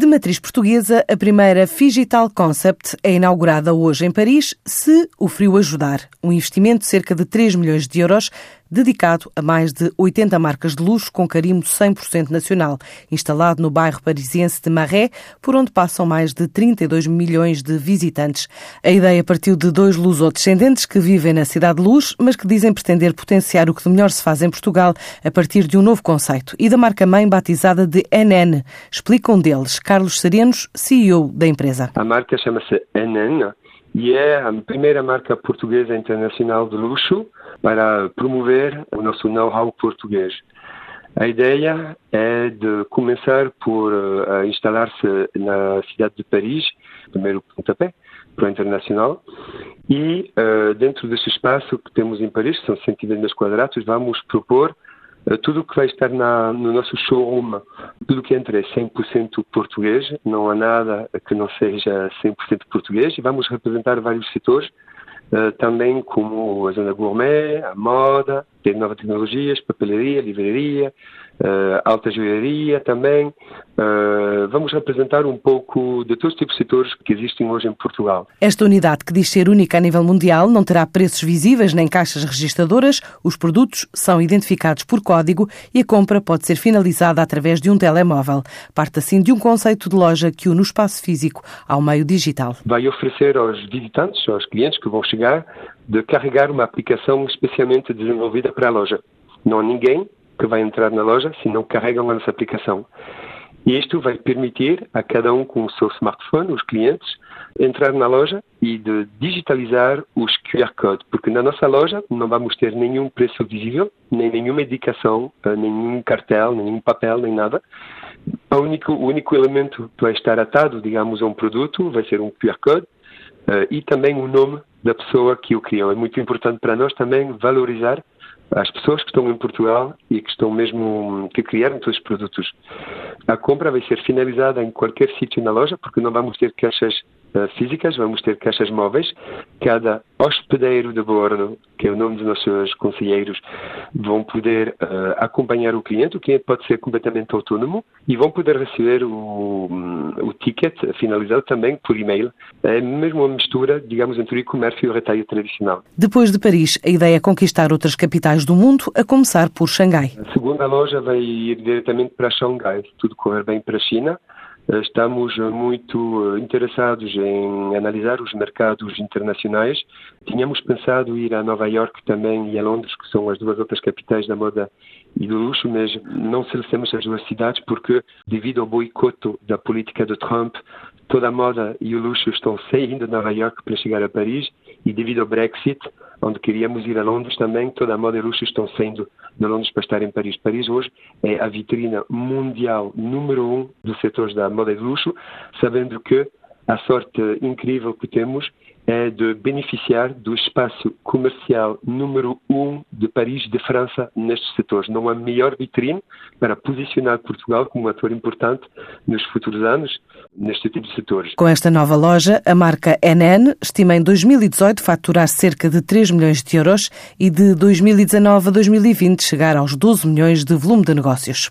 De matriz portuguesa, a primeira Figital Concept é inaugurada hoje em Paris, se o frio ajudar. Um investimento de cerca de 3 milhões de euros dedicado a mais de 80 marcas de luxo com carimbo 100% nacional, instalado no bairro parisiense de Marais, por onde passam mais de 32 milhões de visitantes. A ideia partiu de dois lusodescendentes que vivem na cidade de Luz, mas que dizem pretender potenciar o que de melhor se faz em Portugal a partir de um novo conceito e da marca-mãe batizada de NN. Explica um deles, Carlos Serenos, CEO da empresa. A marca chama-se NN e é a primeira marca portuguesa internacional de luxo para promover o nosso know-how português. A ideia é de começar por uh, instalar-se na cidade de Paris, primeiro pontapé, para o internacional, e uh, dentro desse espaço que temos em Paris, que são 120 metros quadrados, vamos propor uh, tudo o que vai estar na, no nosso showroom, tudo que entra é 100% português, não há nada que não seja 100% português, e vamos representar vários setores, também como a zona gourmet, a moda, tem novas tecnologias, papelaria, livraria, uh, alta joalheria também. Uh, vamos representar um pouco de todos os tipos de setores que existem hoje em Portugal. Esta unidade, que diz ser única a nível mundial, não terá preços visíveis nem caixas registadoras. Os produtos são identificados por código e a compra pode ser finalizada através de um telemóvel. Parte assim de um conceito de loja que une o espaço físico ao meio digital. Vai oferecer aos visitantes, aos clientes que vão chegar, de carregar uma aplicação especialmente desenvolvida para a loja. Não há ninguém que vai entrar na loja se não carregam a nossa aplicação. E isto vai permitir a cada um com o seu smartphone, os clientes, entrar na loja e de digitalizar os QR Code, porque na nossa loja não vamos ter nenhum preço visível, nem nenhuma indicação, eh, nenhum cartel, nenhum papel, nem nada. O único, o único elemento que vai estar atado, digamos, a um produto vai ser um QR Code uh, e também o nome da pessoa que o criou. É muito importante para nós também valorizar as pessoas que estão em Portugal e que estão mesmo que criaram todos os produtos. A compra vai ser finalizada em qualquer sítio na loja, porque não vamos ter caixas físicas, vamos ter caixas móveis. Cada hospedeiro de bordo, que é o nome dos nossos conselheiros, vão poder uh, acompanhar o cliente. O cliente pode ser completamente autônomo e vão poder receber o, o ticket finalizado também por e-mail. É mesmo uma mistura, digamos, entre o e-comércio e o retalho tradicional. Depois de Paris, a ideia é conquistar outras capitais do mundo, a começar por Xangai. A segunda loja vai ir diretamente para Xangai. Tudo correr bem para a China. Estamos muito interessados em analisar os mercados internacionais. Tínhamos pensado ir a Nova York também e a Londres, que são as duas outras capitais da moda e do luxo, mas não selecionamos as duas cidades porque, devido ao boicote da política de Trump, toda a moda e o luxo estão saindo de Nova York para chegar a Paris e, devido ao Brexit, onde queríamos ir a Londres também, toda a moda e luxo estão saindo de Londres para estar em Paris. Paris hoje é a vitrina mundial número um dos setores da moda e do luxo, sabendo que a sorte incrível que temos é de beneficiar do espaço comercial número um de Paris, de França, nestes setores. Não há melhor vitrine para posicionar Portugal como um ator importante nos futuros anos neste tipo de setores. Com esta nova loja, a marca NN estima em 2018 faturar cerca de 3 milhões de euros e de 2019 a 2020 chegar aos 12 milhões de volume de negócios.